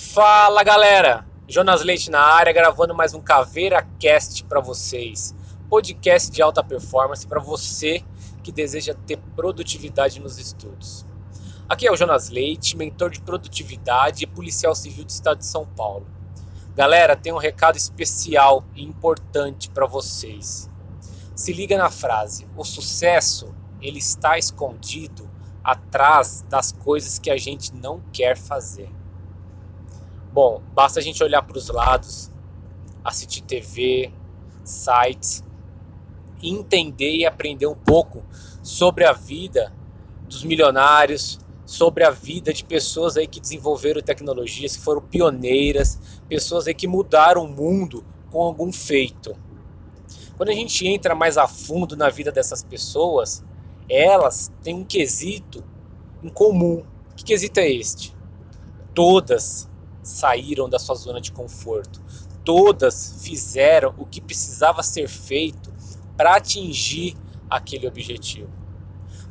Fala galera, Jonas Leite na área gravando mais um Caveira Cast para vocês. Podcast de alta performance para você que deseja ter produtividade nos estudos. Aqui é o Jonas Leite, mentor de produtividade e policial civil do estado de São Paulo. Galera, tem um recado especial e importante para vocês. Se liga na frase: o sucesso ele está escondido atrás das coisas que a gente não quer fazer. Bom, basta a gente olhar para os lados, assistir TV, sites, entender e aprender um pouco sobre a vida dos milionários, sobre a vida de pessoas aí que desenvolveram tecnologias, que foram pioneiras, pessoas aí que mudaram o mundo com algum feito. Quando a gente entra mais a fundo na vida dessas pessoas, elas têm um quesito em comum. Que quesito é este? Todas saíram da sua zona de conforto. Todas fizeram o que precisava ser feito para atingir aquele objetivo.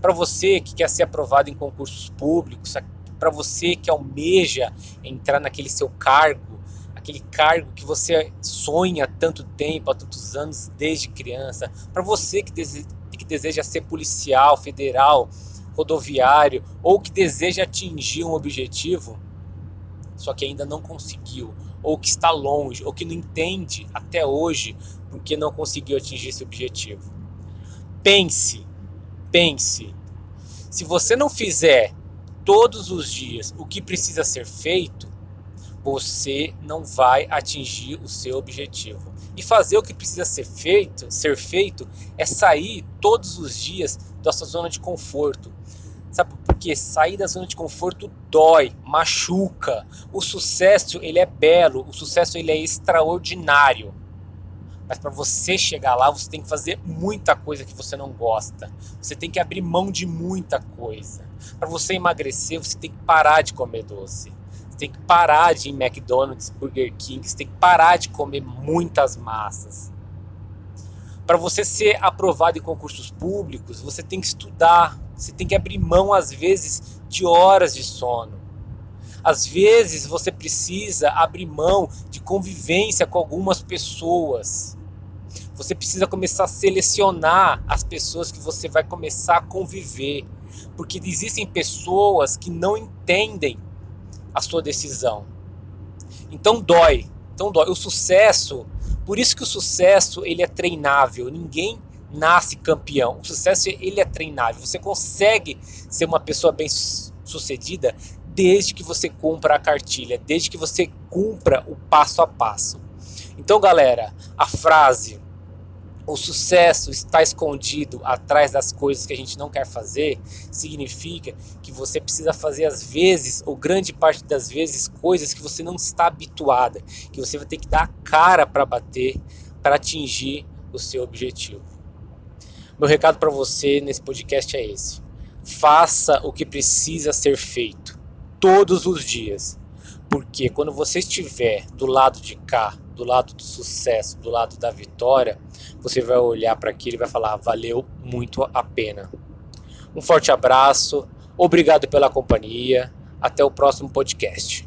Para você que quer ser aprovado em concursos públicos, para você que almeja entrar naquele seu cargo, aquele cargo que você sonha há tanto tempo, há tantos anos, desde criança, para você que, que deseja ser policial federal, rodoviário ou que deseja atingir um objetivo, só que ainda não conseguiu, ou que está longe, ou que não entende até hoje porque não conseguiu atingir esse objetivo. Pense, pense. Se você não fizer todos os dias o que precisa ser feito, você não vai atingir o seu objetivo. E fazer o que precisa ser feito, ser feito é sair todos os dias da sua zona de conforto, Sabe por quê? Sair da zona de conforto dói, machuca. O sucesso, ele é belo, o sucesso ele é extraordinário. Mas para você chegar lá, você tem que fazer muita coisa que você não gosta. Você tem que abrir mão de muita coisa. Para você emagrecer, você tem que parar de comer doce. Você tem que parar de ir em McDonald's, Burger King, você tem que parar de comer muitas massas. Para você ser aprovado em concursos públicos, você tem que estudar, você tem que abrir mão, às vezes, de horas de sono. Às vezes você precisa abrir mão de convivência com algumas pessoas. Você precisa começar a selecionar as pessoas que você vai começar a conviver. Porque existem pessoas que não entendem a sua decisão. Então dói. Então dói. O sucesso, por isso que o sucesso ele é treinável. Ninguém nasce campeão. O sucesso ele é treinável. Você consegue ser uma pessoa bem sucedida desde que você cumpra a cartilha, desde que você cumpra o passo a passo. Então, galera, a frase o sucesso está escondido atrás das coisas que a gente não quer fazer, significa que você precisa fazer às vezes, ou grande parte das vezes, coisas que você não está habituada, que você vai ter que dar a cara para bater para atingir o seu objetivo. Meu recado para você nesse podcast é esse: faça o que precisa ser feito todos os dias, porque quando você estiver do lado de cá, do lado do sucesso, do lado da vitória, você vai olhar para aquilo e vai falar: valeu muito a pena. Um forte abraço, obrigado pela companhia, até o próximo podcast.